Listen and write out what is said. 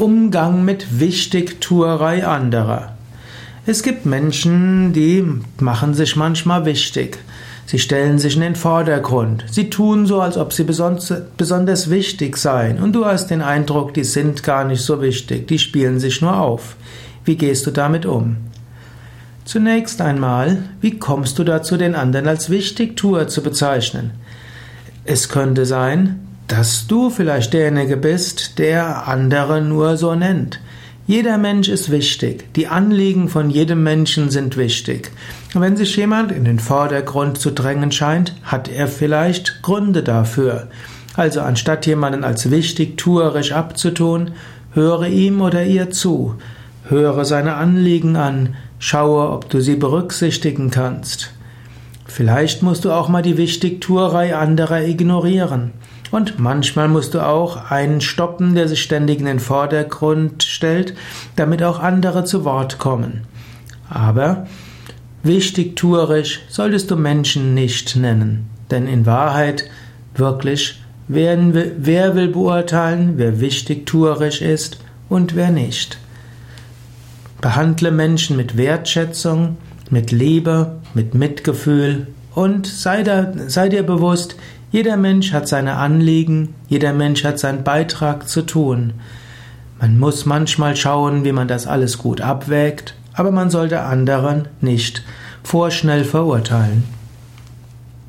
Umgang mit Wichtigtuerei anderer. Es gibt Menschen, die machen sich manchmal wichtig. Sie stellen sich in den Vordergrund. Sie tun so, als ob sie besonders wichtig seien. Und du hast den Eindruck, die sind gar nicht so wichtig. Die spielen sich nur auf. Wie gehst du damit um? Zunächst einmal, wie kommst du dazu, den anderen als Wichtigtuer zu bezeichnen? Es könnte sein, dass du vielleicht derjenige bist, der andere nur so nennt. Jeder Mensch ist wichtig. Die Anliegen von jedem Menschen sind wichtig. Und wenn sich jemand in den Vordergrund zu drängen scheint, hat er vielleicht Gründe dafür. Also anstatt jemanden als wichtig tuerisch abzutun, höre ihm oder ihr zu, höre seine Anliegen an, schaue, ob du sie berücksichtigen kannst. Vielleicht musst du auch mal die Wichtigtuerei anderer ignorieren. Und manchmal musst du auch einen stoppen, der sich ständig in den Vordergrund stellt, damit auch andere zu Wort kommen. Aber wichtigtuerisch solltest du Menschen nicht nennen, denn in Wahrheit wirklich, wer, wer will beurteilen, wer wichtigtuerisch ist und wer nicht. Behandle Menschen mit Wertschätzung, mit Liebe, mit Mitgefühl und sei, da, sei dir bewusst, jeder Mensch hat seine Anliegen, jeder Mensch hat seinen Beitrag zu tun. Man muss manchmal schauen, wie man das alles gut abwägt, aber man sollte anderen nicht vorschnell verurteilen.